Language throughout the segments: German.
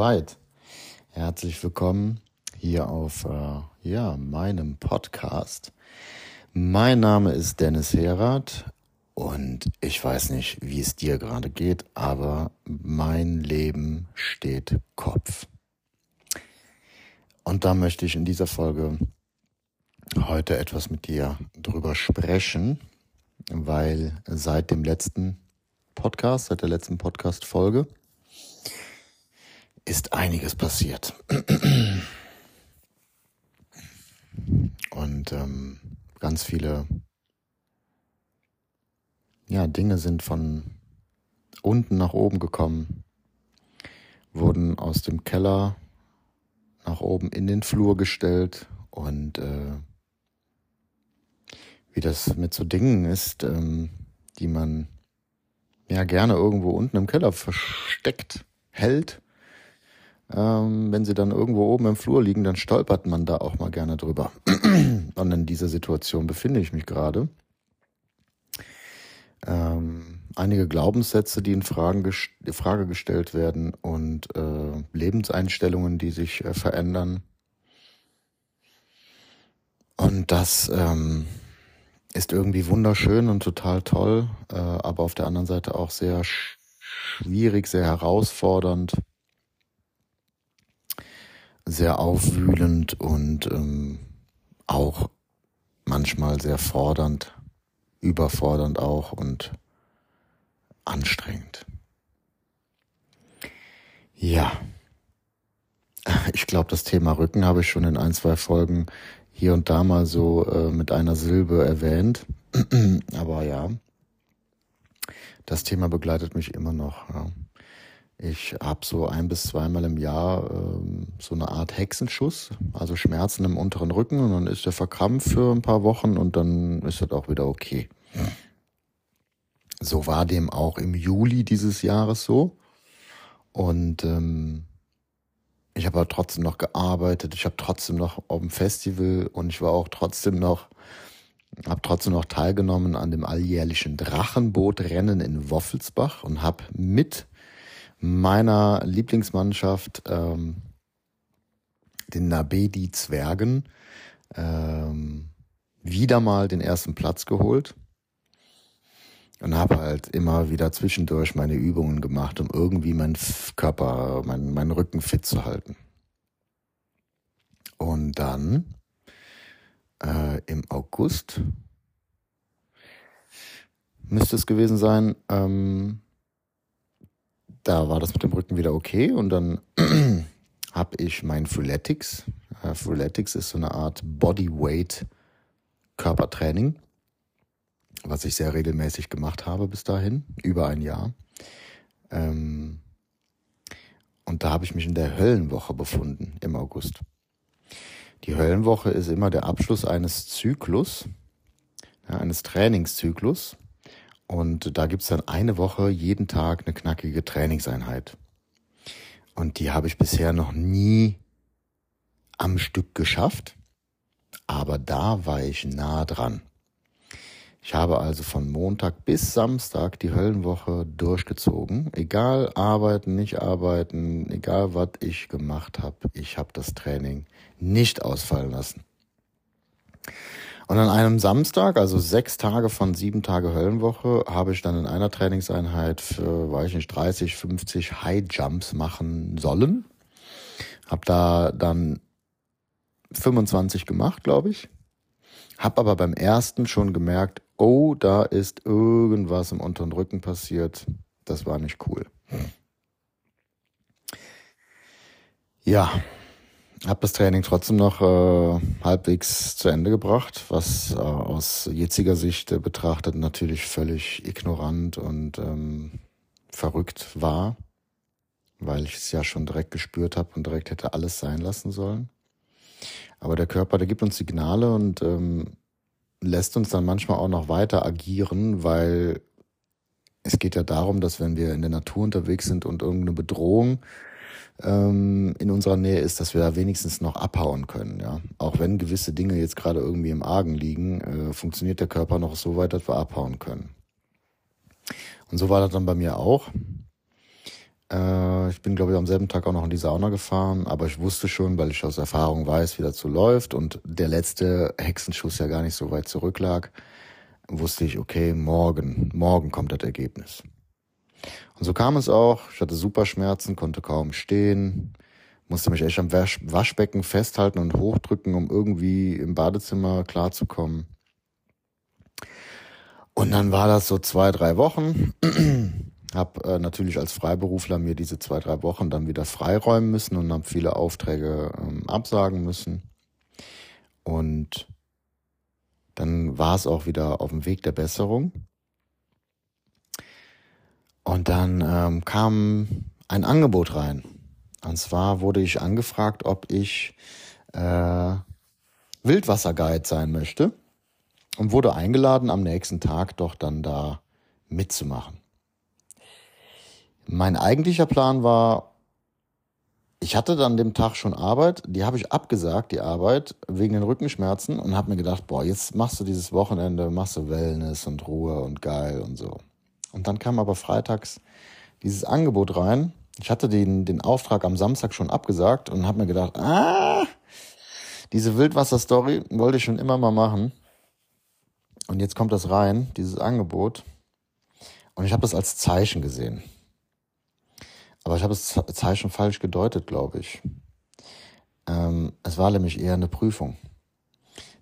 soweit. Herzlich willkommen hier auf äh, ja, meinem Podcast. Mein Name ist Dennis Herath und ich weiß nicht, wie es dir gerade geht, aber mein Leben steht Kopf. Und da möchte ich in dieser Folge heute etwas mit dir drüber sprechen, weil seit dem letzten Podcast, seit der letzten Podcast-Folge, ist einiges passiert. Und ähm, ganz viele ja, Dinge sind von unten nach oben gekommen, wurden aus dem Keller nach oben in den Flur gestellt und äh, wie das mit so Dingen ist, ähm, die man ja gerne irgendwo unten im Keller versteckt hält ähm, wenn sie dann irgendwo oben im Flur liegen, dann stolpert man da auch mal gerne drüber. Und in dieser Situation befinde ich mich gerade. Ähm, einige Glaubenssätze, die in Fragen gest Frage gestellt werden und äh, Lebenseinstellungen, die sich äh, verändern. Und das ähm, ist irgendwie wunderschön und total toll, äh, aber auf der anderen Seite auch sehr schwierig, sehr herausfordernd sehr aufwühlend und ähm, auch manchmal sehr fordernd, überfordernd auch und anstrengend. Ja, ich glaube, das Thema Rücken habe ich schon in ein, zwei Folgen hier und da mal so äh, mit einer Silbe erwähnt. Aber ja, das Thema begleitet mich immer noch. Ja. Ich habe so ein bis zweimal im Jahr ähm, so eine Art Hexenschuss, also Schmerzen im unteren Rücken und dann ist der verkrampft für ein paar Wochen und dann ist das auch wieder okay. So war dem auch im Juli dieses Jahres so. Und ähm, ich habe aber trotzdem noch gearbeitet, ich habe trotzdem noch auf dem Festival und ich war auch trotzdem noch, habe trotzdem noch teilgenommen an dem alljährlichen Drachenbootrennen in Woffelsbach und habe mit meiner Lieblingsmannschaft, ähm, den Nabedi Zwergen, ähm, wieder mal den ersten Platz geholt und habe halt immer wieder zwischendurch meine Übungen gemacht, um irgendwie meinen Körper, meinen, meinen Rücken fit zu halten. Und dann äh, im August müsste es gewesen sein, ähm, da war das mit dem Rücken wieder okay und dann habe ich mein Freeletics. Äh, Freeletics ist so eine Art Bodyweight Körpertraining, was ich sehr regelmäßig gemacht habe bis dahin, über ein Jahr. Ähm, und da habe ich mich in der Höllenwoche befunden im August. Die Höllenwoche ist immer der Abschluss eines Zyklus, ja, eines Trainingszyklus. Und da gibt's dann eine Woche jeden Tag eine knackige Trainingseinheit. Und die habe ich bisher noch nie am Stück geschafft. Aber da war ich nah dran. Ich habe also von Montag bis Samstag die Höllenwoche durchgezogen. Egal arbeiten, nicht arbeiten, egal was ich gemacht habe, ich habe das Training nicht ausfallen lassen. Und an einem Samstag, also sechs Tage von sieben Tage Höllenwoche, habe ich dann in einer Trainingseinheit für, weiß ich nicht, 30, 50 High Jumps machen sollen. Hab da dann 25 gemacht, glaube ich. Hab aber beim ersten schon gemerkt, oh, da ist irgendwas im unteren Rücken passiert. Das war nicht cool. Ja, habe das Training trotzdem noch äh, halbwegs zu Ende gebracht, was äh, aus jetziger Sicht äh, betrachtet natürlich völlig ignorant und ähm, verrückt war, weil ich es ja schon direkt gespürt habe und direkt hätte alles sein lassen sollen. Aber der Körper, der gibt uns Signale und ähm, lässt uns dann manchmal auch noch weiter agieren, weil es geht ja darum, dass wenn wir in der Natur unterwegs sind und irgendeine Bedrohung ähm, in unserer Nähe ist, dass wir da wenigstens noch abhauen können. Ja, auch wenn gewisse Dinge jetzt gerade irgendwie im Argen liegen, äh, funktioniert der Körper noch so weit, dass wir abhauen können. Und so war das dann bei mir auch. Äh, ich bin, glaube ich, am selben Tag auch noch in die Sauna gefahren, aber ich wusste schon, weil ich aus Erfahrung weiß, wie dazu läuft und der letzte Hexenschuss ja gar nicht so weit zurücklag, wusste ich, okay, morgen, morgen kommt das Ergebnis. Und so kam es auch. Ich hatte super Schmerzen, konnte kaum stehen, musste mich echt am Wasch Waschbecken festhalten und hochdrücken, um irgendwie im Badezimmer klarzukommen. Und dann war das so zwei, drei Wochen. Hab äh, natürlich als Freiberufler mir diese zwei, drei Wochen dann wieder freiräumen müssen und habe viele Aufträge ähm, absagen müssen. Und dann war es auch wieder auf dem Weg der Besserung. Und dann ähm, kam ein Angebot rein. Und zwar wurde ich angefragt, ob ich äh, Wildwasserguide sein möchte und wurde eingeladen, am nächsten Tag doch dann da mitzumachen. Mein eigentlicher Plan war, ich hatte dann dem Tag schon Arbeit, die habe ich abgesagt, die Arbeit, wegen den Rückenschmerzen und habe mir gedacht, boah, jetzt machst du dieses Wochenende, machst du Wellness und Ruhe und geil und so. Und dann kam aber freitags dieses Angebot rein. Ich hatte den, den Auftrag am Samstag schon abgesagt und habe mir gedacht, ah, diese Wildwasser-Story wollte ich schon immer mal machen. Und jetzt kommt das rein, dieses Angebot. Und ich habe das als Zeichen gesehen. Aber ich habe das Zeichen falsch gedeutet, glaube ich. Ähm, es war nämlich eher eine Prüfung.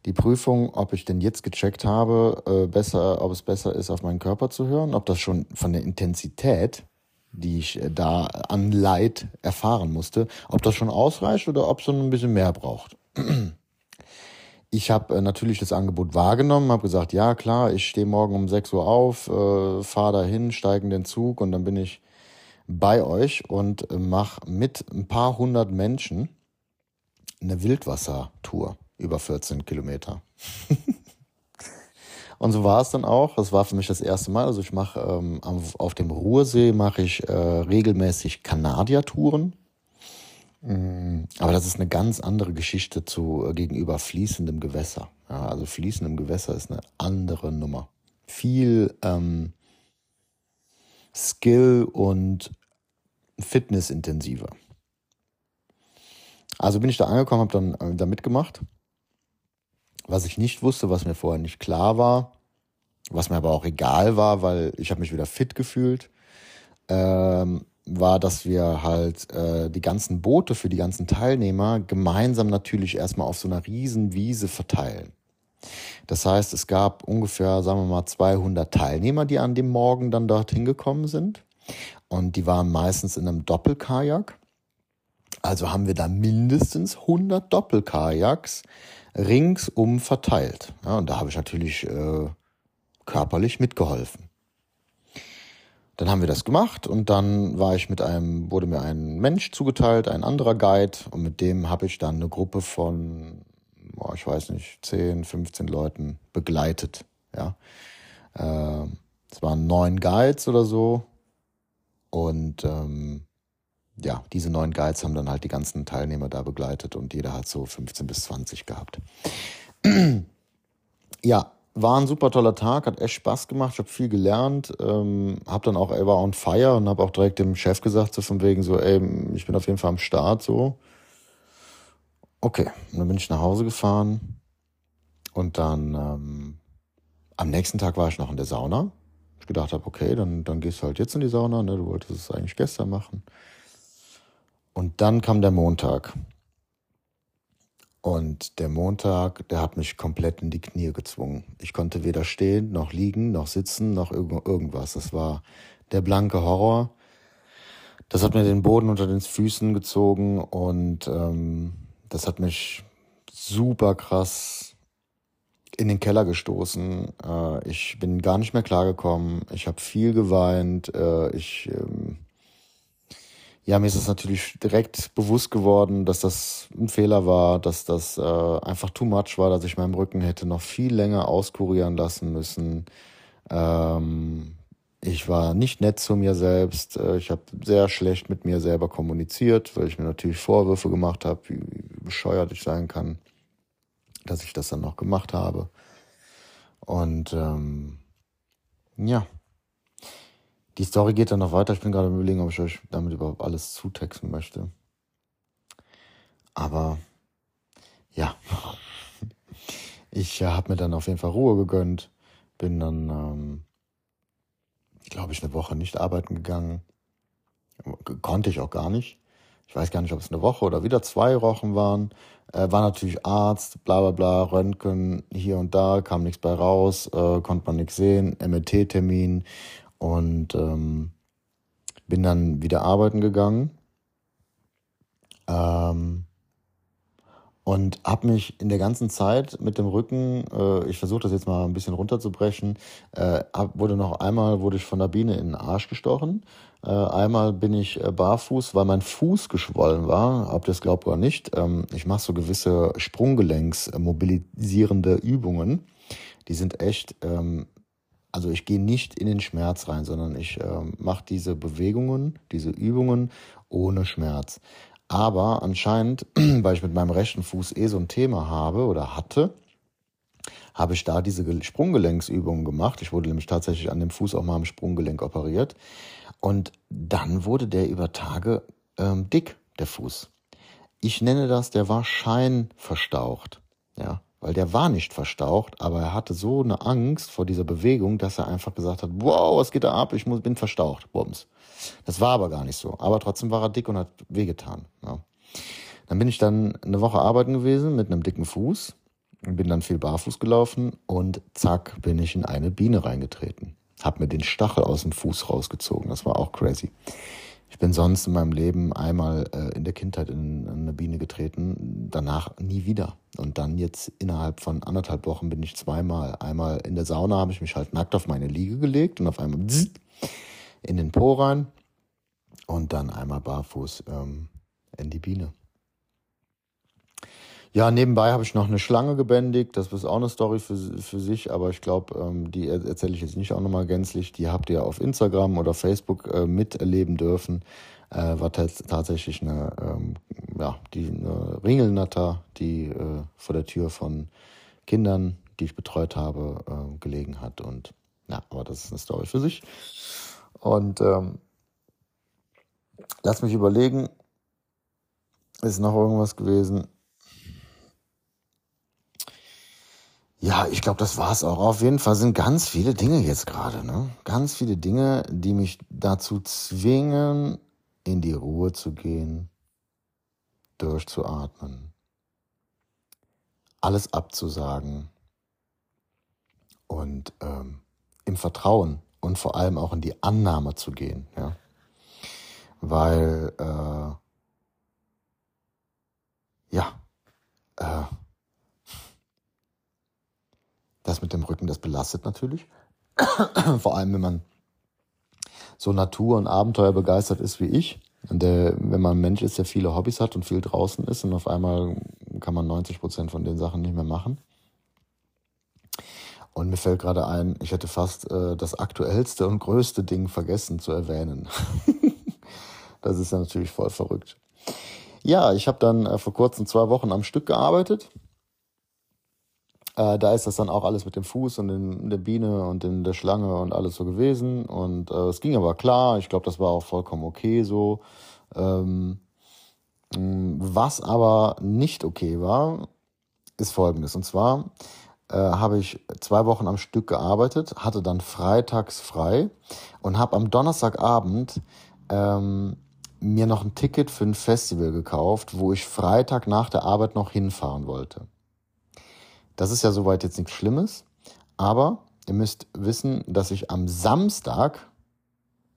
Die Prüfung, ob ich denn jetzt gecheckt habe, äh, besser, ob es besser ist, auf meinen Körper zu hören, ob das schon von der Intensität, die ich äh, da an Leid erfahren musste, ob das schon ausreicht oder ob es so ein bisschen mehr braucht. Ich habe äh, natürlich das Angebot wahrgenommen, habe gesagt, ja klar, ich stehe morgen um 6 Uhr auf, äh, fahre dahin, steige in den Zug und dann bin ich bei euch und äh, mache mit ein paar hundert Menschen eine Wildwassertour über 14 Kilometer. und so war es dann auch. Das war für mich das erste Mal. Also ich mache ähm, auf dem Ruhrsee mache ich äh, regelmäßig Kanadier-Touren Mm, aber das ist eine ganz andere Geschichte zu äh, gegenüber fließendem Gewässer. Ja, also fließendem Gewässer ist eine andere Nummer. Viel ähm, Skill und Fitness intensiver. Also bin ich da angekommen, habe dann äh, da mitgemacht. Was ich nicht wusste, was mir vorher nicht klar war, was mir aber auch egal war, weil ich habe mich wieder fit gefühlt. Ähm, war, dass wir halt äh, die ganzen Boote für die ganzen Teilnehmer gemeinsam natürlich erstmal auf so einer riesen Wiese verteilen. Das heißt, es gab ungefähr, sagen wir mal, 200 Teilnehmer, die an dem Morgen dann dorthin gekommen sind. Und die waren meistens in einem Doppelkajak. Also haben wir da mindestens 100 Doppelkajaks ringsum verteilt. Ja, und da habe ich natürlich äh, körperlich mitgeholfen. Dann haben wir das gemacht und dann war ich mit einem, wurde mir ein Mensch zugeteilt, ein anderer Guide und mit dem habe ich dann eine Gruppe von, boah, ich weiß nicht, 10, 15 Leuten begleitet. Ja, äh, es waren neun Guides oder so und ähm, ja, diese neun Guides haben dann halt die ganzen Teilnehmer da begleitet und jeder hat so 15 bis 20 gehabt. ja, war ein super toller Tag, hat echt Spaß gemacht, ich habe viel gelernt, ähm, habe dann auch, er war on fire und habe auch direkt dem Chef gesagt, so von wegen so, ey, ich bin auf jeden Fall am Start, so. Okay, und dann bin ich nach Hause gefahren und dann ähm, am nächsten Tag war ich noch in der Sauna. Ich gedacht habe, okay, dann, dann gehst du halt jetzt in die Sauna, ne? du wolltest es eigentlich gestern machen. Und dann kam der Montag. Und der Montag, der hat mich komplett in die Knie gezwungen. Ich konnte weder stehen, noch liegen, noch sitzen, noch irgendwas. Das war der blanke Horror. Das hat mir den Boden unter den Füßen gezogen und ähm, das hat mich super krass in den Keller gestoßen. Äh, ich bin gar nicht mehr klargekommen. Ich habe viel geweint. Äh, ich ähm, ja, mir ist es natürlich direkt bewusst geworden, dass das ein Fehler war, dass das äh, einfach too much war, dass ich meinen Rücken hätte noch viel länger auskurieren lassen müssen. Ähm, ich war nicht nett zu mir selbst. Äh, ich habe sehr schlecht mit mir selber kommuniziert, weil ich mir natürlich Vorwürfe gemacht habe, wie, wie bescheuert ich sein kann, dass ich das dann noch gemacht habe. Und ähm, ja, Die Story geht dann noch weiter. Ich bin gerade überlegen, ob ich euch damit überhaupt alles zutexten möchte. Aber ja, ich äh, habe mir dann auf jeden Fall Ruhe gegönnt. Bin dann, ähm, glaube ich, eine Woche nicht arbeiten gegangen. Konnte ich auch gar nicht. Ich weiß gar nicht, ob es eine Woche oder wieder zwei Wochen waren. Äh, war natürlich Arzt, bla bla bla, Röntgen hier und da, kam nichts bei raus, äh, konnte man nichts sehen, MRT-Termin und ähm, bin dann wieder arbeiten gegangen. Ähm, und habe mich in der ganzen Zeit mit dem Rücken, äh, ich versuche das jetzt mal ein bisschen runterzubrechen, äh, hab, wurde noch einmal wurde ich von der Biene in den Arsch gestochen. Äh, einmal bin ich äh, barfuß, weil mein Fuß geschwollen war. Ob das glaubt oder nicht. Ähm, ich mache so gewisse Sprunggelenks mobilisierende Übungen. Die sind echt ähm, also ich gehe nicht in den Schmerz rein, sondern ich äh, mache diese Bewegungen, diese Übungen ohne Schmerz. Aber anscheinend, weil ich mit meinem rechten Fuß eh so ein Thema habe oder hatte, habe ich da diese Sprunggelenksübungen gemacht. Ich wurde nämlich tatsächlich an dem Fuß auch mal am Sprunggelenk operiert. Und dann wurde der über Tage ähm, dick, der Fuß. Ich nenne das, der war scheinverstaucht. Ja, weil der war nicht verstaucht, aber er hatte so eine Angst vor dieser Bewegung, dass er einfach gesagt hat, wow, was geht da ab? Ich muss, bin verstaucht, Bums. Das war aber gar nicht so. Aber trotzdem war er dick und hat wehgetan. Ja. Dann bin ich dann eine Woche arbeiten gewesen mit einem dicken Fuß bin dann viel barfuß gelaufen und zack bin ich in eine Biene reingetreten. Hab mir den Stachel aus dem Fuß rausgezogen. Das war auch crazy. Ich bin sonst in meinem Leben einmal äh, in der Kindheit in, in eine Biene getreten, danach nie wieder. Und dann jetzt innerhalb von anderthalb Wochen bin ich zweimal. Einmal in der Sauna habe ich mich halt nackt auf meine Liege gelegt und auf einmal in den Po rein und dann einmal barfuß ähm, in die Biene. Ja, nebenbei habe ich noch eine Schlange gebändigt. Das ist auch eine Story für, für sich, aber ich glaube, ähm, die erzähle ich jetzt nicht auch nochmal gänzlich. Die habt ihr auf Instagram oder Facebook äh, miterleben dürfen. Äh, war tatsächlich eine, ähm, ja, die eine Ringelnatter, die äh, vor der Tür von Kindern, die ich betreut habe, äh, gelegen hat. Und ja, aber das ist eine Story für sich. Und ähm, lass mich überlegen, ist noch irgendwas gewesen? Ja, ich glaube, das war's auch. Auf jeden Fall sind ganz viele Dinge jetzt gerade, ne? Ganz viele Dinge, die mich dazu zwingen, in die Ruhe zu gehen, durchzuatmen, alles abzusagen und ähm, im Vertrauen und vor allem auch in die Annahme zu gehen, ja. Weil, äh, ja, äh, das mit dem Rücken, das belastet natürlich. Vor allem, wenn man so Natur- und Abenteuer begeistert ist wie ich. Und der, wenn man ein Mensch ist, der viele Hobbys hat und viel draußen ist und auf einmal kann man 90 Prozent von den Sachen nicht mehr machen. Und mir fällt gerade ein, ich hätte fast äh, das aktuellste und größte Ding vergessen zu erwähnen. das ist ja natürlich voll verrückt. Ja, ich habe dann äh, vor kurzem zwei Wochen am Stück gearbeitet äh, da ist das dann auch alles mit dem Fuß und in der Biene und in der Schlange und alles so gewesen. Und äh, es ging aber klar. Ich glaube, das war auch vollkommen okay so. Ähm, was aber nicht okay war, ist folgendes. Und zwar äh, habe ich zwei Wochen am Stück gearbeitet, hatte dann freitags frei und habe am Donnerstagabend ähm, mir noch ein Ticket für ein Festival gekauft, wo ich Freitag nach der Arbeit noch hinfahren wollte. Das ist ja soweit jetzt nichts Schlimmes, aber ihr müsst wissen, dass ich am Samstag,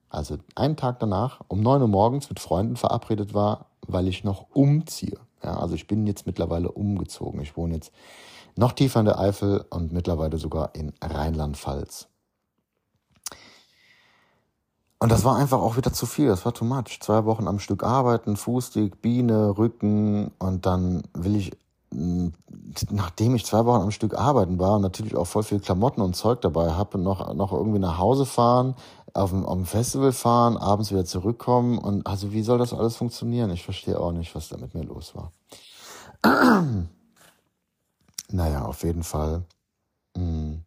also einen Tag danach, um 9 Uhr morgens mit Freunden verabredet war, weil ich noch umziehe. Ja, also ich bin jetzt mittlerweile umgezogen. Ich wohne jetzt noch tiefer in der Eifel und mittlerweile sogar in Rheinland-Pfalz. Und das war einfach auch wieder zu viel, das war too much. Zwei Wochen am Stück arbeiten, Fußdick, Biene, Rücken und dann will ich nachdem ich zwei Wochen am Stück arbeiten war und natürlich auch voll viel Klamotten und Zeug dabei habe, noch, noch irgendwie nach Hause fahren, auf dem, auf dem Festival fahren, abends wieder zurückkommen und also wie soll das alles funktionieren? Ich verstehe auch nicht, was da mit mir los war. naja, auf jeden Fall mh, hm,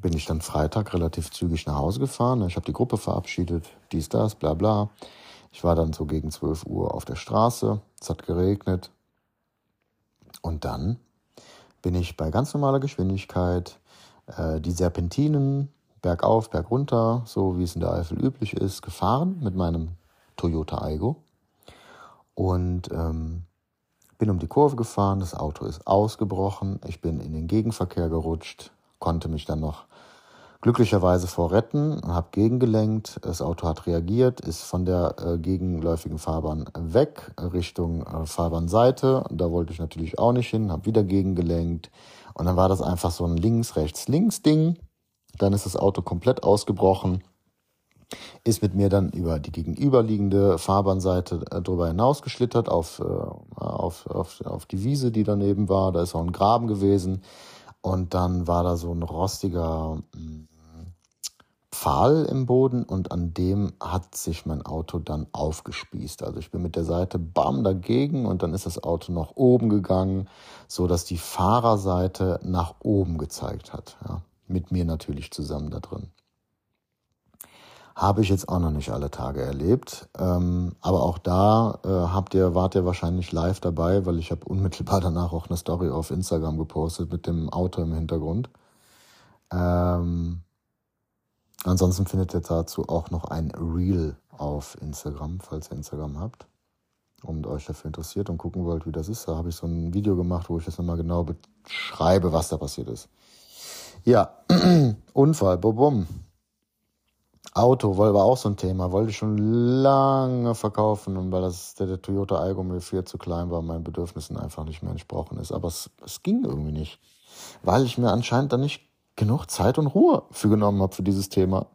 bin ich dann Freitag relativ zügig nach Hause gefahren. Ich habe die Gruppe verabschiedet, dies, das, bla bla. Ich war dann so gegen 12 Uhr auf der Straße. Es hat geregnet. Und dann bin ich bei ganz normaler Geschwindigkeit äh, die Serpentinen bergauf, bergunter, so wie es in der Eifel üblich ist, gefahren mit meinem Toyota Aigo. Und ähm, bin um die Kurve gefahren, das Auto ist ausgebrochen, ich bin in den Gegenverkehr gerutscht, konnte mich dann noch glücklicherweise vorretten, habe gegengelenkt, das Auto hat reagiert, ist von der äh, gegenläufigen Fahrbahn weg Richtung äh, Fahrbahnseite. Da wollte ich natürlich auch nicht hin, habe wieder gegengelenkt und dann war das einfach so ein links, rechts, links Ding. Dann ist das Auto komplett ausgebrochen, ist mit mir dann über die gegenüberliegende Fahrbahnseite äh, drüber hinausgeschlittert auf, äh, auf, auf, auf die Wiese, die daneben war. Da ist auch ein Graben gewesen. Und dann war da so ein rostiger Pfahl im Boden und an dem hat sich mein Auto dann aufgespießt. Also ich bin mit der Seite bam dagegen und dann ist das Auto nach oben gegangen, so dass die Fahrerseite nach oben gezeigt hat. Ja. Mit mir natürlich zusammen da drin. Habe ich jetzt auch noch nicht alle Tage erlebt. Ähm, aber auch da äh, habt ihr, wart ihr wahrscheinlich live dabei, weil ich habe unmittelbar danach auch eine Story auf Instagram gepostet mit dem Auto im Hintergrund. Ähm, Ansonsten findet ihr dazu auch noch ein Reel auf Instagram, falls ihr Instagram habt und euch dafür interessiert und gucken wollt, wie das ist. Da habe ich so ein Video gemacht, wo ich das nochmal genau beschreibe, was da passiert ist. Ja, Unfall, bum, Auto war auch so ein Thema, wollte ich schon lange verkaufen, und weil das der, der Toyota Algo mir viel zu klein war, meinen Bedürfnissen einfach nicht mehr entsprochen ist. Aber es, es ging irgendwie nicht, weil ich mir anscheinend dann nicht genug Zeit und Ruhe für genommen habe für dieses Thema.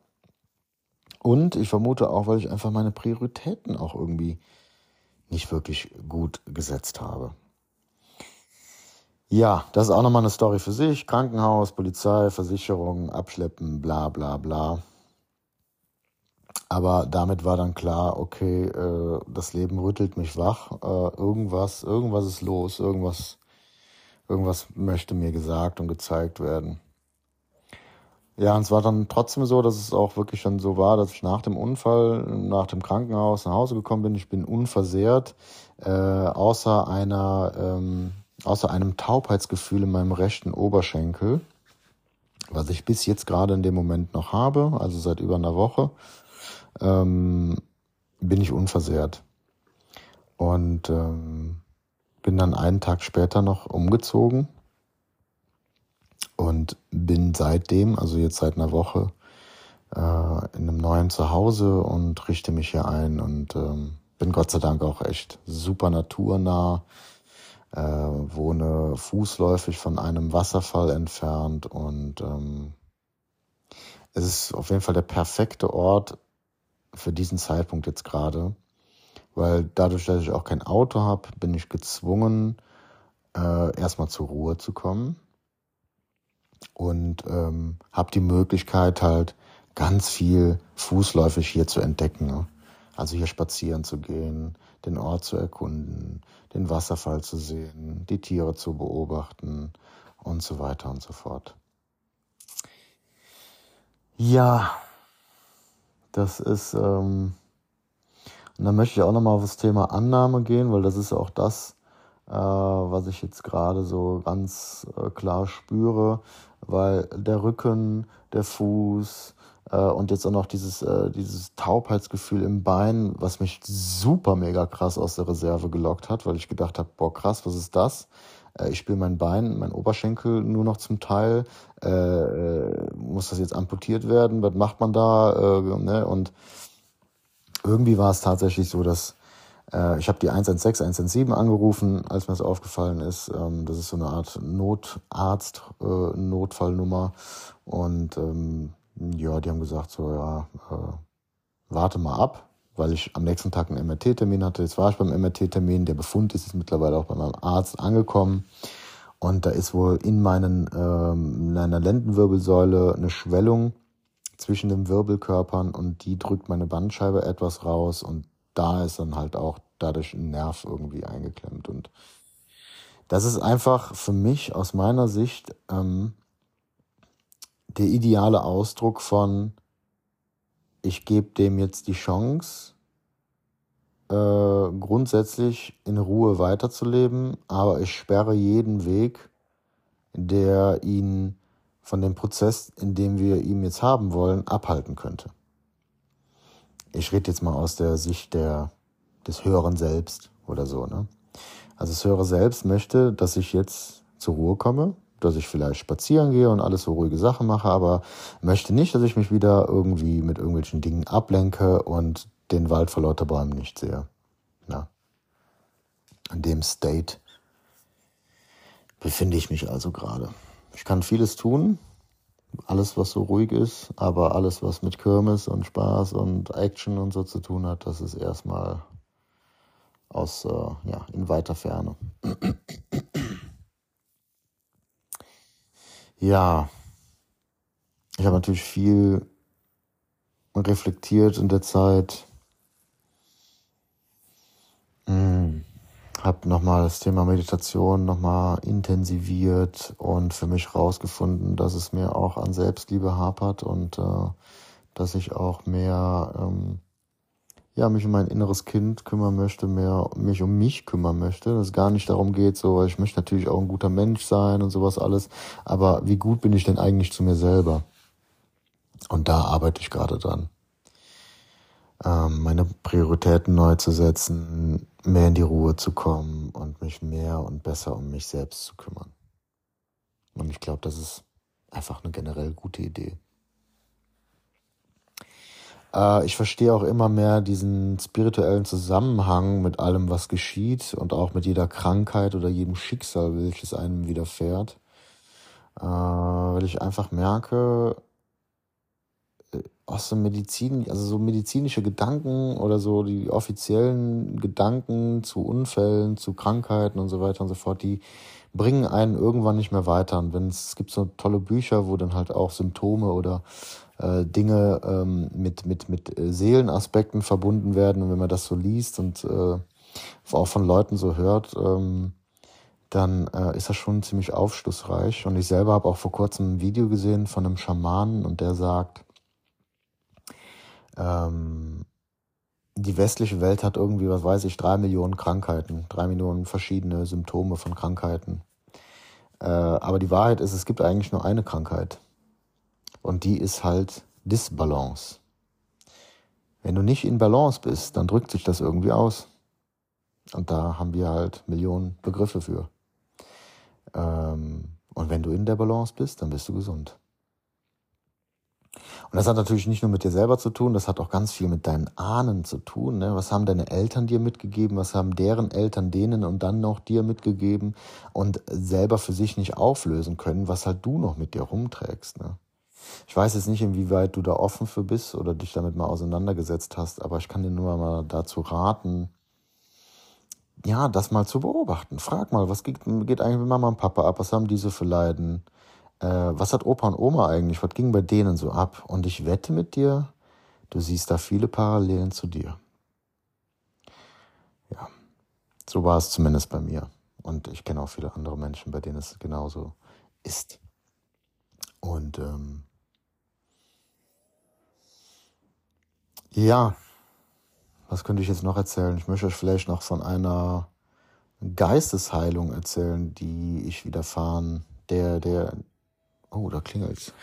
Und ich vermute auch, weil ich einfach meine Prioritäten auch irgendwie nicht wirklich gut gesetzt habe. Ja, das ist auch nochmal eine Story für sich. Krankenhaus, Polizei, Versicherung, Abschleppen, bla bla bla. Aber damit war dann klar, okay, äh, das Leben rüttelt mich wach. Äh, irgendwas, irgendwas ist los, irgendwas, irgendwas möchte mir gesagt und gezeigt werden. Ja, und es war dann trotzdem so, dass es auch wirklich schon so war, dass ich nach dem Unfall, nach dem Krankenhaus nach Hause gekommen bin. Ich bin unversehrt, äh, außer einer, ähm, außer einem Taubheitsgefühl in meinem rechten Oberschenkel, was ich bis jetzt gerade in dem Moment noch habe, also seit über einer Woche, ähm, bin ich unversehrt. Und ähm, bin dann einen Tag später noch umgezogen und bin seitdem, also jetzt seit einer Woche, äh, in einem neuen Zuhause und richte mich hier ein und ähm, bin Gott sei Dank auch echt super naturnah, äh, wohne fußläufig von einem Wasserfall entfernt und ähm, es ist auf jeden Fall der perfekte Ort für diesen Zeitpunkt jetzt gerade, weil dadurch, dass ich auch kein Auto habe, bin ich gezwungen, äh, erstmal zur Ruhe zu kommen und ähm, habe die Möglichkeit halt ganz viel fußläufig hier zu entdecken. Ne? Also hier spazieren zu gehen, den Ort zu erkunden, den Wasserfall zu sehen, die Tiere zu beobachten und so weiter und so fort. Ja, das ist, ähm, und dann möchte ich auch nochmal auf das Thema Annahme gehen, weil das ist auch das, was ich jetzt gerade so ganz äh, klar spüre, weil der Rücken, der Fuß äh, und jetzt auch noch dieses, äh, dieses Taubheitsgefühl im Bein, was mich super mega krass aus der Reserve gelockt hat, weil ich gedacht habe, boah krass, was ist das? Äh, ich spüre mein Bein, mein Oberschenkel nur noch zum Teil. Äh, äh, muss das jetzt amputiert werden? Was macht man da? Äh, ne? Und irgendwie war es tatsächlich so, dass äh, ich habe die 116, 117 angerufen, als mir das aufgefallen ist. Ähm, das ist so eine Art Notarzt, äh, Notfallnummer. Und ähm, ja, die haben gesagt, so ja, äh, warte mal ab, weil ich am nächsten Tag einen MRT-Termin hatte. Jetzt war ich beim MRT-Termin. Der Befund ist jetzt mittlerweile auch bei meinem Arzt angekommen. Und da ist wohl in meinen ähm, in einer Lendenwirbelsäule eine Schwellung zwischen den Wirbelkörpern und die drückt meine Bandscheibe etwas raus und da ist dann halt auch dadurch ein Nerv irgendwie eingeklemmt. Und das ist einfach für mich aus meiner Sicht ähm, der ideale Ausdruck von, ich gebe dem jetzt die Chance, äh, grundsätzlich in Ruhe weiterzuleben, aber ich sperre jeden Weg, der ihn von dem Prozess, in dem wir ihn jetzt haben wollen, abhalten könnte. Ich rede jetzt mal aus der Sicht der, des Höheren Selbst oder so. Ne? Also das Höhere Selbst möchte, dass ich jetzt zur Ruhe komme, dass ich vielleicht spazieren gehe und alles so ruhige Sachen mache, aber möchte nicht, dass ich mich wieder irgendwie mit irgendwelchen Dingen ablenke und den Wald vor lauter Bäumen nicht sehe. Na. In dem State befinde ich mich also gerade. Ich kann vieles tun, alles was so ruhig ist, aber alles was mit Kirmes und Spaß und Action und so zu tun hat, das ist erstmal aus äh, ja in weiter Ferne. Ja, ich habe natürlich viel reflektiert in der Zeit. Hm. Habe nochmal das Thema Meditation nochmal intensiviert und für mich rausgefunden, dass es mir auch an Selbstliebe hapert und äh, dass ich auch mehr ähm, ja, mich um mein inneres Kind kümmern möchte, mehr mich um mich kümmern möchte. Dass es gar nicht darum geht, so, ich möchte natürlich auch ein guter Mensch sein und sowas alles, aber wie gut bin ich denn eigentlich zu mir selber? Und da arbeite ich gerade dran. Ähm, meine Prioritäten neu zu setzen, mehr in die Ruhe zu kommen und mich mehr und besser um mich selbst zu kümmern. Und ich glaube, das ist einfach eine generell gute Idee. Äh, ich verstehe auch immer mehr diesen spirituellen Zusammenhang mit allem, was geschieht und auch mit jeder Krankheit oder jedem Schicksal, welches einem widerfährt. Äh, weil ich einfach merke, aus der Medizin, also so medizinische Gedanken oder so die offiziellen Gedanken zu Unfällen, zu Krankheiten und so weiter und so fort, die bringen einen irgendwann nicht mehr weiter. Und wenn es, es gibt so tolle Bücher, wo dann halt auch Symptome oder äh, Dinge ähm, mit, mit, mit äh, Seelenaspekten verbunden werden. Und wenn man das so liest und äh, auch von Leuten so hört, ähm, dann äh, ist das schon ziemlich aufschlussreich. Und ich selber habe auch vor kurzem ein Video gesehen von einem Schamanen und der sagt, ähm, die westliche Welt hat irgendwie, was weiß ich, drei Millionen Krankheiten, drei Millionen verschiedene Symptome von Krankheiten. Äh, aber die Wahrheit ist, es gibt eigentlich nur eine Krankheit. Und die ist halt Disbalance. Wenn du nicht in Balance bist, dann drückt sich das irgendwie aus. Und da haben wir halt Millionen Begriffe für. Ähm, und wenn du in der Balance bist, dann bist du gesund. Und das hat natürlich nicht nur mit dir selber zu tun, das hat auch ganz viel mit deinen Ahnen zu tun. Ne? Was haben deine Eltern dir mitgegeben? Was haben deren Eltern denen und dann noch dir mitgegeben und selber für sich nicht auflösen können, was halt du noch mit dir rumträgst? Ne? Ich weiß jetzt nicht, inwieweit du da offen für bist oder dich damit mal auseinandergesetzt hast, aber ich kann dir nur mal dazu raten, ja, das mal zu beobachten. Frag mal, was geht, geht eigentlich mit Mama und Papa ab? Was haben diese für Leiden? Äh, was hat Opa und Oma eigentlich? Was ging bei denen so ab? Und ich wette mit dir, du siehst da viele Parallelen zu dir. Ja, so war es zumindest bei mir. Und ich kenne auch viele andere Menschen, bei denen es genauso ist. Und ähm, Ja, was könnte ich jetzt noch erzählen? Ich möchte euch vielleicht noch von einer Geistesheilung erzählen, die ich widerfahren. Der, der, oh, da klingelt's.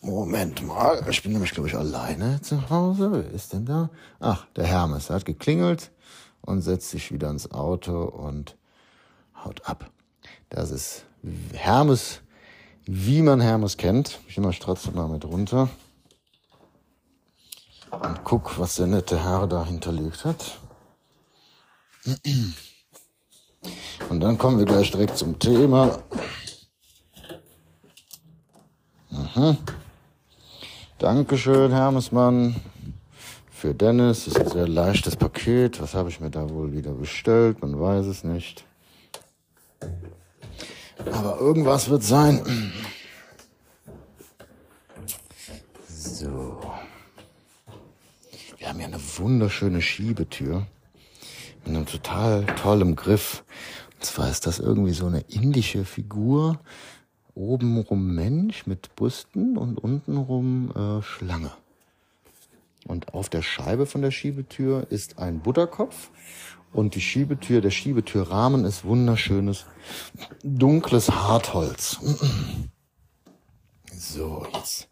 Moment mal, ich bin nämlich, glaube ich, alleine zu Hause. Wer ist denn da? Ach, der Hermes. Er hat geklingelt und setzt sich wieder ins Auto und haut ab. Das ist Hermes, wie man Hermes kennt. Ich nehme mal trotzdem mal mit runter. Und guck, was der nette Herr da hinterlegt hat. Und dann kommen wir gleich direkt zum Thema. Mhm. Dankeschön, Hermesmann. Für Dennis das ist ein sehr leichtes Paket. Was habe ich mir da wohl wieder bestellt? Man weiß es nicht. Aber irgendwas wird sein. So. Wir haben ja eine wunderschöne Schiebetür mit einem total tollen Griff. Und zwar ist das irgendwie so eine indische Figur obenrum Mensch mit Brüsten und untenrum äh, Schlange. Und auf der Scheibe von der Schiebetür ist ein Butterkopf und die Schiebetür, der Schiebetürrahmen ist wunderschönes dunkles Hartholz. So, jetzt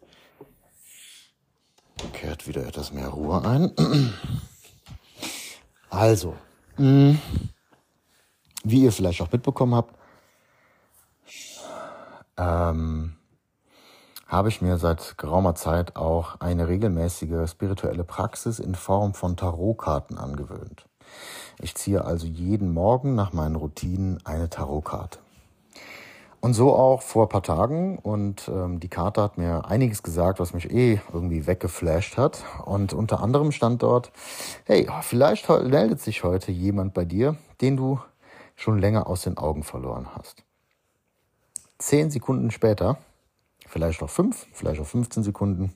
kehrt wieder etwas mehr Ruhe ein. Also, wie ihr vielleicht auch mitbekommen habt, ähm, habe ich mir seit geraumer Zeit auch eine regelmäßige spirituelle Praxis in Form von Tarotkarten angewöhnt. Ich ziehe also jeden Morgen nach meinen Routinen eine Tarotkarte. Und so auch vor ein paar Tagen. Und ähm, die Karte hat mir einiges gesagt, was mich eh irgendwie weggeflasht hat. Und unter anderem stand dort, hey, vielleicht meldet sich heute jemand bei dir, den du schon länger aus den Augen verloren hast. Zehn Sekunden später, vielleicht auch fünf, vielleicht auch 15 Sekunden,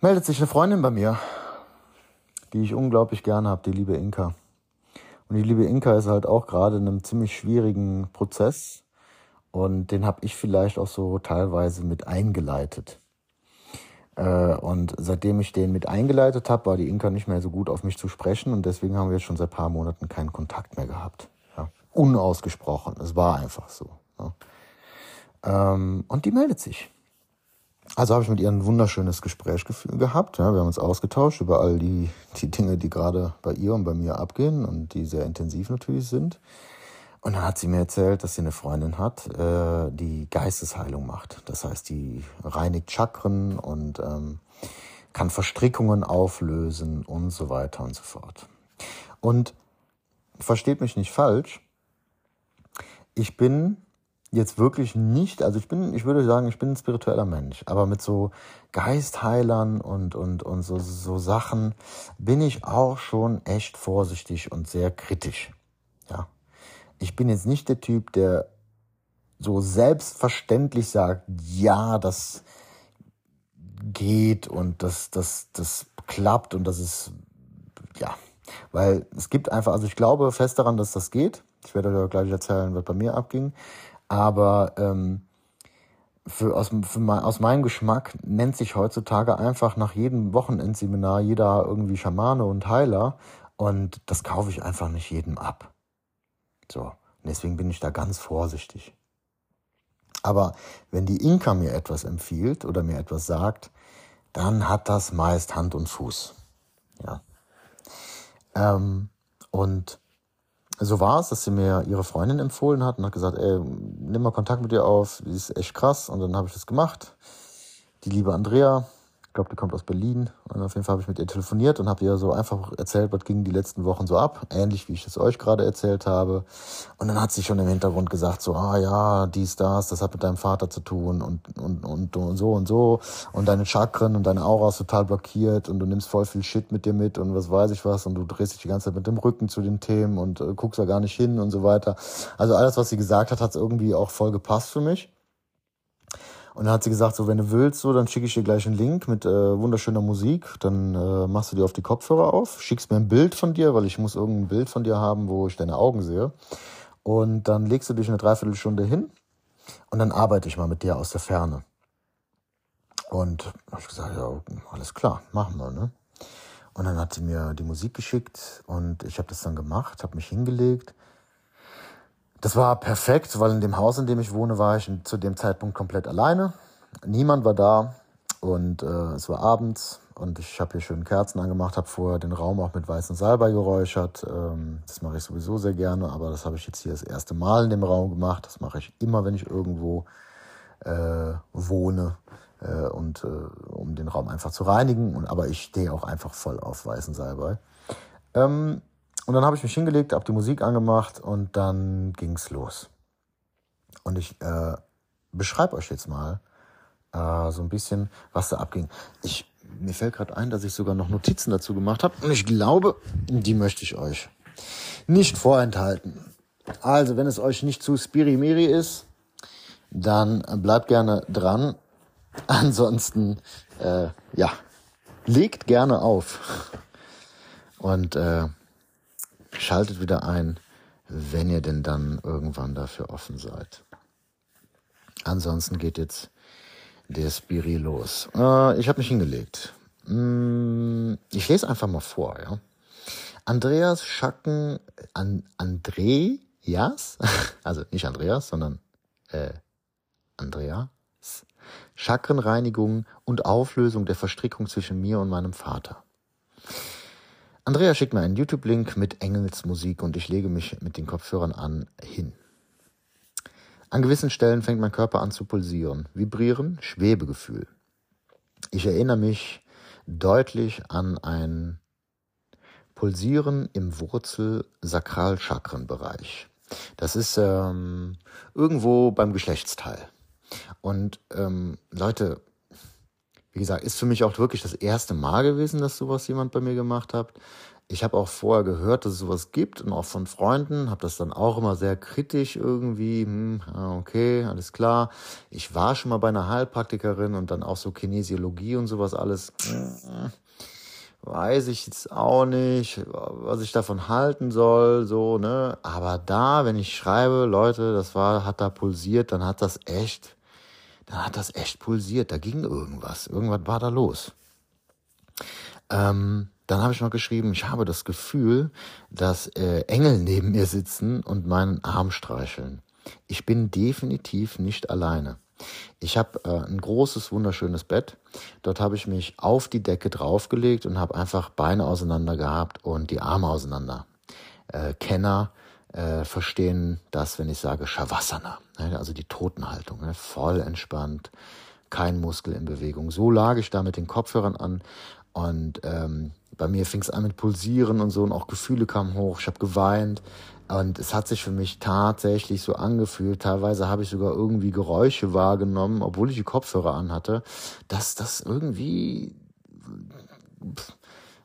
meldet sich eine Freundin bei mir, die ich unglaublich gerne habe, die liebe Inka. Und die liebe Inka ist halt auch gerade in einem ziemlich schwierigen Prozess und den habe ich vielleicht auch so teilweise mit eingeleitet. Äh, und seitdem ich den mit eingeleitet habe, war die Inka nicht mehr so gut auf mich zu sprechen und deswegen haben wir jetzt schon seit paar Monaten keinen Kontakt mehr gehabt. Ja. Unausgesprochen, es war einfach so. Ja. Ähm, und die meldet sich. Also habe ich mit ihr ein wunderschönes Gespräch gehabt. Ja, wir haben uns ausgetauscht über all die, die Dinge, die gerade bei ihr und bei mir abgehen und die sehr intensiv natürlich sind. Und dann hat sie mir erzählt, dass sie eine Freundin hat, äh, die Geistesheilung macht. Das heißt, die reinigt Chakren und ähm, kann Verstrickungen auflösen und so weiter und so fort. Und versteht mich nicht falsch, ich bin jetzt wirklich nicht, also ich bin, ich würde sagen, ich bin ein spiritueller Mensch, aber mit so Geistheilern und, und, und so, so Sachen bin ich auch schon echt vorsichtig und sehr kritisch. Ja. Ich bin jetzt nicht der Typ, der so selbstverständlich sagt, ja, das geht und das, das, das klappt und das ist, ja, weil es gibt einfach, also ich glaube fest daran, dass das geht. Ich werde euch gleich erzählen, was bei mir abging. Aber ähm, für, aus, für mein, aus meinem Geschmack nennt sich heutzutage einfach nach jedem Wochenendseminar jeder irgendwie Schamane und Heiler. Und das kaufe ich einfach nicht jedem ab. So. Und deswegen bin ich da ganz vorsichtig. Aber wenn die Inka mir etwas empfiehlt oder mir etwas sagt, dann hat das meist Hand und Fuß. Ja. Ähm, und so war es, dass sie mir ihre Freundin empfohlen hat und hat gesagt, ey, nimm mal Kontakt mit ihr auf, die ist echt krass. Und dann habe ich das gemacht. Die liebe Andrea, glaube, die kommt aus Berlin. Und auf jeden Fall habe ich mit ihr telefoniert und habe ihr so einfach erzählt, was ging die letzten Wochen so ab. Ähnlich wie ich es euch gerade erzählt habe. Und dann hat sie schon im Hintergrund gesagt, so, ah ja, dies, das, das hat mit deinem Vater zu tun und, und, und, und so und so. Und deine Chakren und deine Aura ist total blockiert und du nimmst voll viel Shit mit dir mit und was weiß ich was. Und du drehst dich die ganze Zeit mit dem Rücken zu den Themen und äh, guckst da gar nicht hin und so weiter. Also alles, was sie gesagt hat, hat irgendwie auch voll gepasst für mich. Und dann hat sie gesagt, so wenn du willst, so dann schicke ich dir gleich einen Link mit äh, wunderschöner Musik. Dann äh, machst du dir auf die Kopfhörer auf, schickst mir ein Bild von dir, weil ich muss irgendein Bild von dir haben, wo ich deine Augen sehe. Und dann legst du dich eine Dreiviertelstunde hin und dann arbeite ich mal mit dir aus der Ferne. Und habe ich gesagt, ja, alles klar, machen wir, ne? Und dann hat sie mir die Musik geschickt und ich habe das dann gemacht, habe mich hingelegt das war perfekt, weil in dem Haus, in dem ich wohne, war ich zu dem Zeitpunkt komplett alleine. Niemand war da und äh, es war abends und ich habe hier schön Kerzen angemacht, habe vorher den Raum auch mit weißem Salbei geräuchert. Ähm, das mache ich sowieso sehr gerne, aber das habe ich jetzt hier das erste Mal in dem Raum gemacht. Das mache ich immer, wenn ich irgendwo äh, wohne äh, und äh, um den Raum einfach zu reinigen. Und, aber ich stehe auch einfach voll auf weißen Salbei. Ähm, und dann habe ich mich hingelegt, habe die Musik angemacht und dann ging's los. Und ich äh, beschreibe euch jetzt mal äh, so ein bisschen, was da abging. Ich, mir fällt gerade ein, dass ich sogar noch Notizen dazu gemacht habe. Und ich glaube, die möchte ich euch nicht vorenthalten. Also, wenn es euch nicht zu spirimiri ist, dann bleibt gerne dran. Ansonsten, äh, ja, legt gerne auf. Und äh, Schaltet wieder ein, wenn ihr denn dann irgendwann dafür offen seid. Ansonsten geht jetzt der Spiri los. Äh, ich habe mich hingelegt. Mm, ich lese einfach mal vor, ja. Andreas Schacken, an, Andreas, also nicht Andreas, sondern äh, Andreas, Chakrenreinigung und Auflösung der Verstrickung zwischen mir und meinem Vater. Andrea schickt mir einen YouTube-Link mit Engelsmusik und ich lege mich mit den Kopfhörern an hin. An gewissen Stellen fängt mein Körper an zu pulsieren, vibrieren, Schwebegefühl. Ich erinnere mich deutlich an ein Pulsieren im Wurzel-Sakralchakrenbereich. Das ist ähm, irgendwo beim Geschlechtsteil. Und ähm, Leute, wie gesagt, ist für mich auch wirklich das erste Mal gewesen, dass sowas jemand bei mir gemacht hat. Ich habe auch vorher gehört, dass es sowas gibt und auch von Freunden, habe das dann auch immer sehr kritisch irgendwie, hm, okay, alles klar. Ich war schon mal bei einer Heilpraktikerin und dann auch so Kinesiologie und sowas alles. Äh, weiß ich jetzt auch nicht, was ich davon halten soll, so, ne? Aber da, wenn ich schreibe, Leute, das war, hat da pulsiert, dann hat das echt, dann hat das echt pulsiert, da ging irgendwas, irgendwas war da los. Ähm, dann habe ich noch geschrieben, ich habe das Gefühl, dass äh, Engel neben mir sitzen und meinen Arm streicheln. Ich bin definitiv nicht alleine. Ich habe äh, ein großes, wunderschönes Bett. Dort habe ich mich auf die Decke draufgelegt und habe einfach Beine auseinander gehabt und die Arme auseinander. Äh, Kenner äh, verstehen das, wenn ich sage Shavasana, ne? also die Totenhaltung, ne? voll entspannt, kein Muskel in Bewegung. So lag ich da mit den Kopfhörern an und ähm, bei mir fing es an mit Pulsieren und so und auch Gefühle kamen hoch. Ich habe geweint und es hat sich für mich tatsächlich so angefühlt. Teilweise habe ich sogar irgendwie Geräusche wahrgenommen, obwohl ich die Kopfhörer anhatte, dass das irgendwie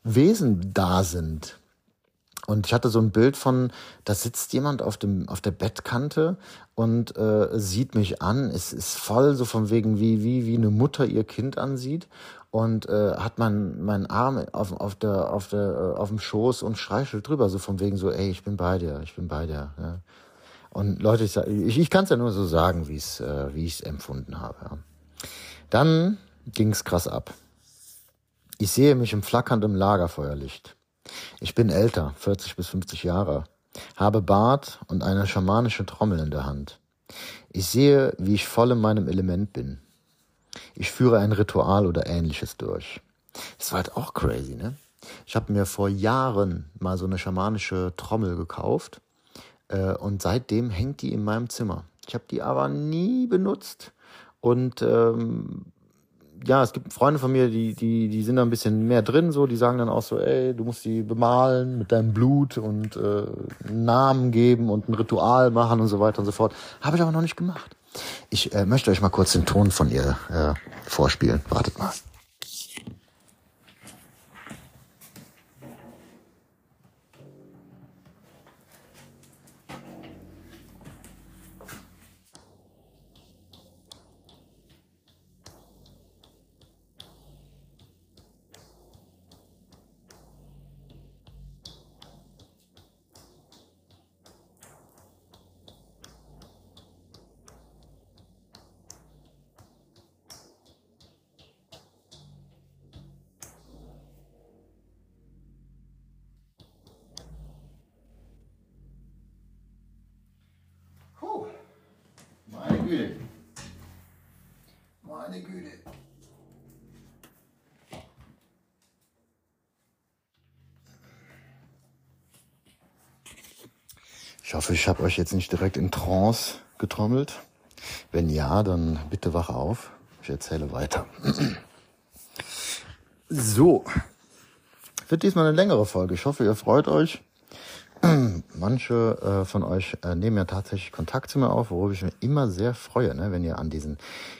Wesen da sind. Und ich hatte so ein Bild von, da sitzt jemand auf dem auf der Bettkante und äh, sieht mich an. Es ist voll so von wegen wie wie wie eine Mutter ihr Kind ansieht und äh, hat man meinen Arm auf, auf der auf der äh, auf dem Schoß und streichelt drüber so von wegen so ey ich bin bei dir ich bin bei dir ja. und Leute ich ich, ich kann es ja nur so sagen wie es äh, wie ich es empfunden habe ja. dann ging's krass ab ich sehe mich im flackernden Lagerfeuerlicht ich bin älter 40 bis 50 Jahre habe Bart und eine schamanische Trommel in der Hand ich sehe wie ich voll in meinem Element bin ich führe ein Ritual oder ähnliches durch. Das war halt auch crazy, ne? Ich habe mir vor Jahren mal so eine schamanische Trommel gekauft äh, und seitdem hängt die in meinem Zimmer. Ich habe die aber nie benutzt und ähm, ja, es gibt Freunde von mir, die, die, die sind da ein bisschen mehr drin, so, die sagen dann auch so, ey, du musst die bemalen mit deinem Blut und äh, einen Namen geben und ein Ritual machen und so weiter und so fort. Habe ich aber noch nicht gemacht. Ich äh, möchte euch mal kurz den Ton von ihr äh, vorspielen. Wartet mal. Güte. Meine Güte. Ich hoffe, ich habe euch jetzt nicht direkt in Trance getrommelt. Wenn ja, dann bitte wach auf. Ich erzähle weiter. So. Wird diesmal eine längere Folge. Ich hoffe, ihr freut euch. Manche äh, von euch äh, nehmen ja tatsächlich Kontakt zu mir auf, worüber ich mich immer sehr freue, ne? wenn ihr an diesen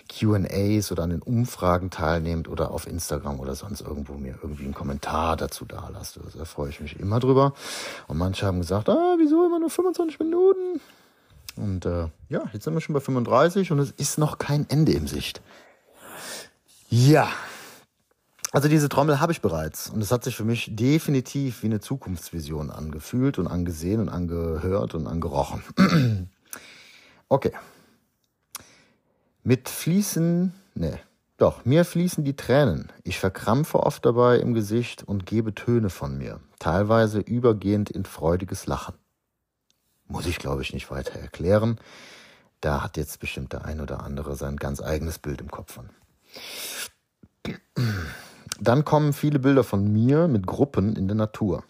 Q&As oder an den Umfragen teilnehmt oder auf Instagram oder sonst irgendwo mir irgendwie einen Kommentar dazu da lasst. Also, da freue ich mich immer drüber. Und manche haben gesagt, ah, wieso immer nur 25 Minuten? Und äh, ja, jetzt sind wir schon bei 35 und es ist noch kein Ende im Sicht. Ja, also diese Trommel habe ich bereits und es hat sich für mich definitiv wie eine Zukunftsvision angefühlt und angesehen und angehört und angerochen. okay. Mit Fließen, ne, doch, mir fließen die Tränen. Ich verkrampfe oft dabei im Gesicht und gebe Töne von mir, teilweise übergehend in freudiges Lachen. Muss ich, glaube ich, nicht weiter erklären. Da hat jetzt bestimmt der ein oder andere sein ganz eigenes Bild im Kopf von. Dann kommen viele Bilder von mir mit Gruppen in der Natur.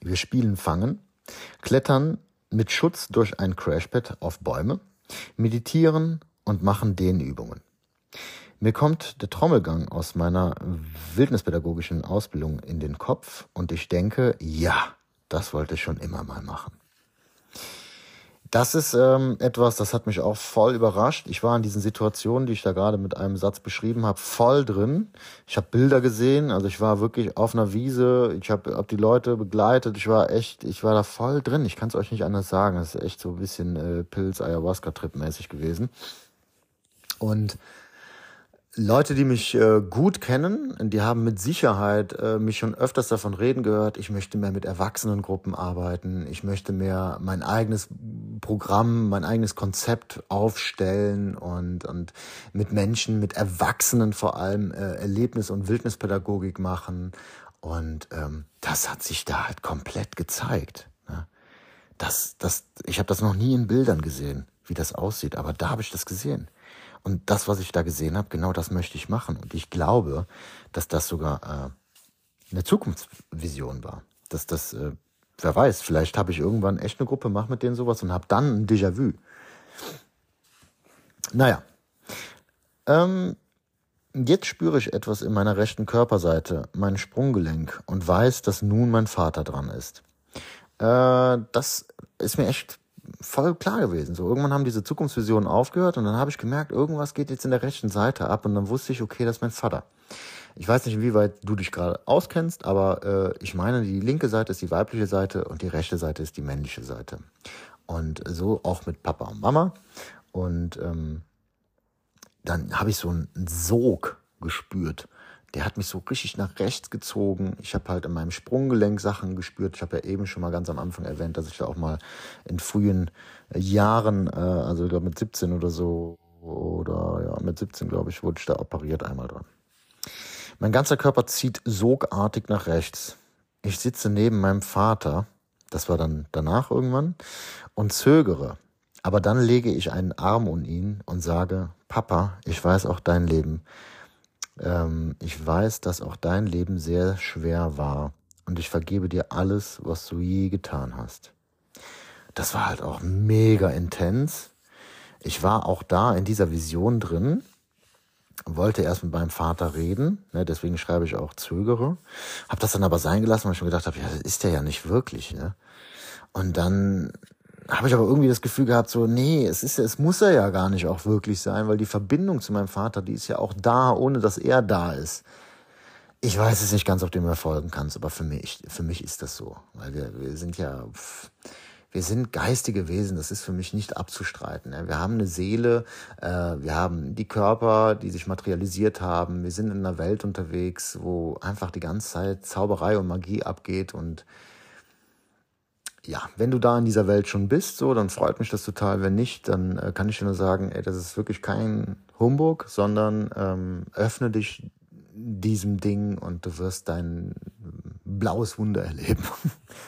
Wir spielen Fangen, klettern mit Schutz durch ein Crashpad auf Bäume, meditieren und machen Dehnübungen. Mir kommt der Trommelgang aus meiner wildnispädagogischen Ausbildung in den Kopf und ich denke, ja, das wollte ich schon immer mal machen. Das ist ähm, etwas, das hat mich auch voll überrascht. Ich war in diesen Situationen, die ich da gerade mit einem Satz beschrieben habe, voll drin. Ich habe Bilder gesehen, also ich war wirklich auf einer Wiese, ich habe hab die Leute begleitet, ich war echt, ich war da voll drin. Ich kann es euch nicht anders sagen. Das ist echt so ein bisschen äh, Pilz-Ayahuasca-Trip mäßig gewesen. Und Leute, die mich äh, gut kennen, die haben mit Sicherheit äh, mich schon öfters davon reden gehört, ich möchte mehr mit Erwachsenengruppen arbeiten, ich möchte mehr mein eigenes Programm, mein eigenes Konzept aufstellen und, und mit Menschen, mit Erwachsenen vor allem äh, Erlebnis- und Wildnispädagogik machen. Und ähm, das hat sich da halt komplett gezeigt. Ne? Das, das, ich habe das noch nie in Bildern gesehen, wie das aussieht, aber da habe ich das gesehen. Und das, was ich da gesehen habe, genau das möchte ich machen. Und ich glaube, dass das sogar äh, eine Zukunftsvision war. Dass das, äh, wer weiß, vielleicht habe ich irgendwann echt eine Gruppe, mache mit denen sowas und habe dann ein Déjà-vu. Naja. Ähm, jetzt spüre ich etwas in meiner rechten Körperseite, mein Sprunggelenk, und weiß, dass nun mein Vater dran ist. Äh, das ist mir echt voll klar gewesen. So irgendwann haben diese Zukunftsvisionen aufgehört und dann habe ich gemerkt, irgendwas geht jetzt in der rechten Seite ab und dann wusste ich, okay, das ist mein Vater. Ich weiß nicht, inwieweit du dich gerade auskennst, aber äh, ich meine, die linke Seite ist die weibliche Seite und die rechte Seite ist die männliche Seite. Und so auch mit Papa und Mama. Und ähm, dann habe ich so einen Sog gespürt der hat mich so richtig nach rechts gezogen. Ich habe halt in meinem Sprunggelenk Sachen gespürt. Ich habe ja eben schon mal ganz am Anfang erwähnt, dass ich da auch mal in frühen äh, Jahren, äh, also ich glaube mit 17 oder so, oder ja, mit 17, glaube ich, wurde ich da operiert einmal dran. Mein ganzer Körper zieht sogartig nach rechts. Ich sitze neben meinem Vater, das war dann danach irgendwann, und zögere. Aber dann lege ich einen Arm um ihn und sage, Papa, ich weiß auch dein Leben. Ähm, ich weiß, dass auch dein Leben sehr schwer war und ich vergebe dir alles, was du je getan hast. Das war halt auch mega intens. Ich war auch da in dieser Vision drin, wollte erst mit meinem Vater reden, ne, deswegen schreibe ich auch zögere, habe das dann aber sein gelassen, weil ich mir gedacht habe, ja, das ist der ja nicht wirklich. Ne? Und dann habe ich aber irgendwie das Gefühl gehabt, so, nee, es ist, es muss er ja gar nicht auch wirklich sein, weil die Verbindung zu meinem Vater, die ist ja auch da, ohne dass er da ist. Ich weiß es nicht ganz, ob du mir folgen kannst, aber für mich, für mich ist das so, weil wir, wir sind ja, wir sind geistige Wesen, das ist für mich nicht abzustreiten. Wir haben eine Seele, äh, wir haben die Körper, die sich materialisiert haben, wir sind in einer Welt unterwegs, wo einfach die ganze Zeit Zauberei und Magie abgeht und ja, wenn du da in dieser Welt schon bist, so, dann freut mich das total. Wenn nicht, dann äh, kann ich dir nur sagen, ey, das ist wirklich kein Humbug, sondern ähm, öffne dich diesem Ding und du wirst dein blaues Wunder erleben.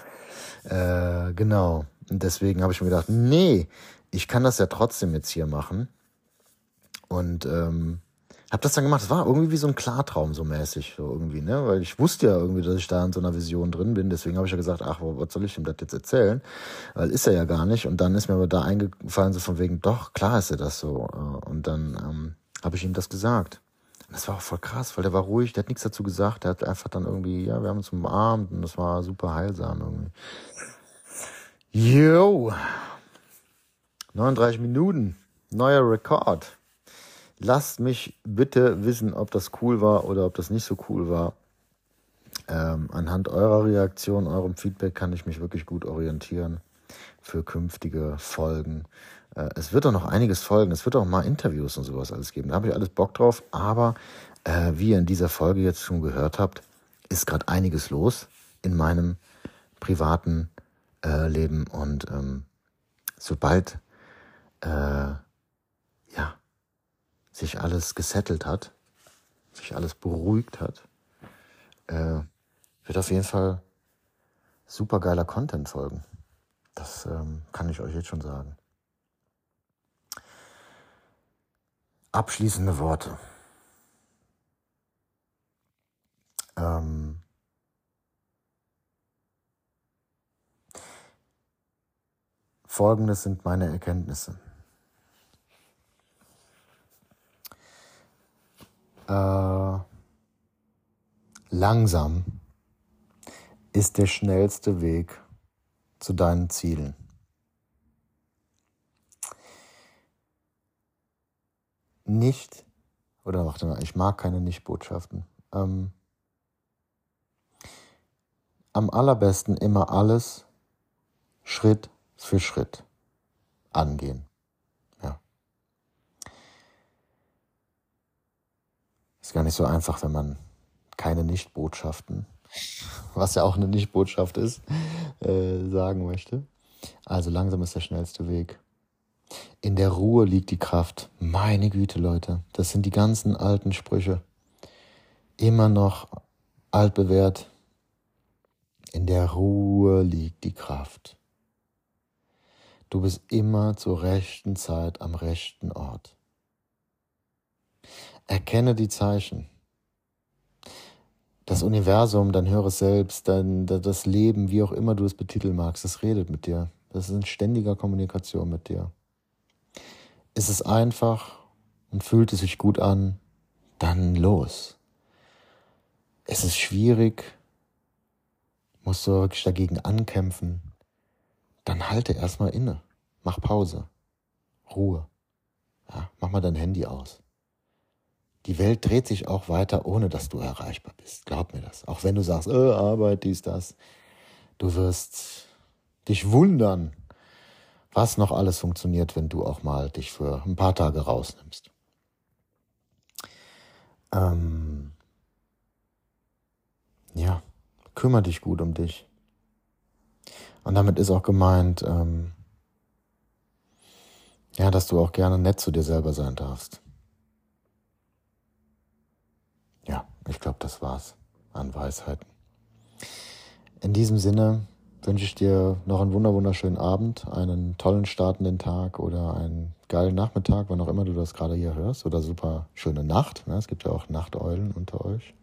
äh, genau. Und deswegen habe ich mir gedacht, nee, ich kann das ja trotzdem jetzt hier machen. Und ähm, hab das dann gemacht. Es war irgendwie wie so ein Klartraum so mäßig, so irgendwie, ne? Weil ich wusste ja irgendwie, dass ich da in so einer Vision drin bin. Deswegen habe ich ja gesagt, ach, was soll ich ihm das jetzt erzählen? Weil ist er ja gar nicht. Und dann ist mir aber da eingefallen, so von wegen, doch, klar ist er das so. Und dann ähm, habe ich ihm das gesagt. Und das war auch voll krass, weil der war ruhig, der hat nichts dazu gesagt. Der hat einfach dann irgendwie, ja, wir haben uns umarmt und das war super heilsam irgendwie. Yo! 39 Minuten. Neuer Rekord. Lasst mich bitte wissen, ob das cool war oder ob das nicht so cool war. Ähm, anhand eurer Reaktion, eurem Feedback kann ich mich wirklich gut orientieren für künftige Folgen. Äh, es wird auch noch einiges folgen. Es wird auch mal Interviews und sowas alles geben. Da habe ich alles Bock drauf. Aber äh, wie ihr in dieser Folge jetzt schon gehört habt, ist gerade einiges los in meinem privaten äh, Leben. Und ähm, sobald äh, sich alles gesettelt hat, sich alles beruhigt hat, äh, wird auf jeden Fall super geiler Content folgen. Das ähm, kann ich euch jetzt schon sagen. Abschließende Worte. Ähm, Folgendes sind meine Erkenntnisse. Äh, langsam ist der schnellste Weg zu deinen Zielen. Nicht, oder warte mal, ich mag keine Nicht-Botschaften. Ähm, am allerbesten immer alles Schritt für Schritt angehen. Ist gar nicht so einfach, wenn man keine Nicht-Botschaften, was ja auch eine Nicht-Botschaft ist, äh, sagen möchte. Also langsam ist der schnellste Weg. In der Ruhe liegt die Kraft. Meine Güte, Leute, das sind die ganzen alten Sprüche. Immer noch altbewährt. In der Ruhe liegt die Kraft. Du bist immer zur rechten Zeit am rechten Ort. Erkenne die Zeichen. Das Universum, dein höheres Selbst, dein, das Leben, wie auch immer du es betiteln magst, das redet mit dir. Das ist in ständiger Kommunikation mit dir. Ist es einfach und fühlt es sich gut an, dann los. Es ist schwierig, musst du wirklich dagegen ankämpfen, dann halte erstmal inne. Mach Pause. Ruhe. Ja, mach mal dein Handy aus. Die Welt dreht sich auch weiter, ohne dass du erreichbar bist. Glaub mir das. Auch wenn du sagst, äh, Arbeit, dies, das. Du wirst dich wundern, was noch alles funktioniert, wenn du auch mal dich für ein paar Tage rausnimmst. Ähm, ja, kümmere dich gut um dich. Und damit ist auch gemeint, ähm, ja, dass du auch gerne nett zu dir selber sein darfst. Ja, ich glaube, das war's an Weisheiten. In diesem Sinne wünsche ich dir noch einen wunderschönen Abend, einen tollen startenden Tag oder einen geilen Nachmittag, wann auch immer du das gerade hier hörst, oder super schöne Nacht. Ne? Es gibt ja auch Nachteulen unter euch.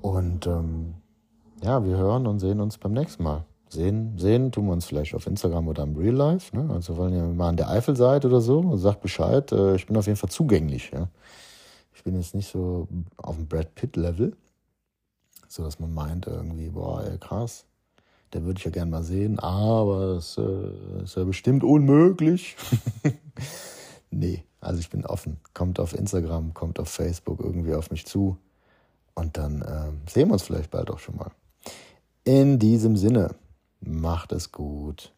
Und ähm, ja, wir hören und sehen uns beim nächsten Mal. Sehen, sehen tun wir uns vielleicht auf Instagram oder im Real Life. Ne? Also wenn ihr mal an der Eifel seid oder so, sagt Bescheid. Äh, ich bin auf jeden Fall zugänglich. Ja? Ich bin jetzt nicht so auf dem Brad Pitt Level, so dass man meint irgendwie, boah, ey, krass, der würde ich ja gern mal sehen, aber es äh, ist ja bestimmt unmöglich. nee, also ich bin offen. Kommt auf Instagram, kommt auf Facebook irgendwie auf mich zu und dann äh, sehen wir uns vielleicht bald auch schon mal. In diesem Sinne. Macht es gut.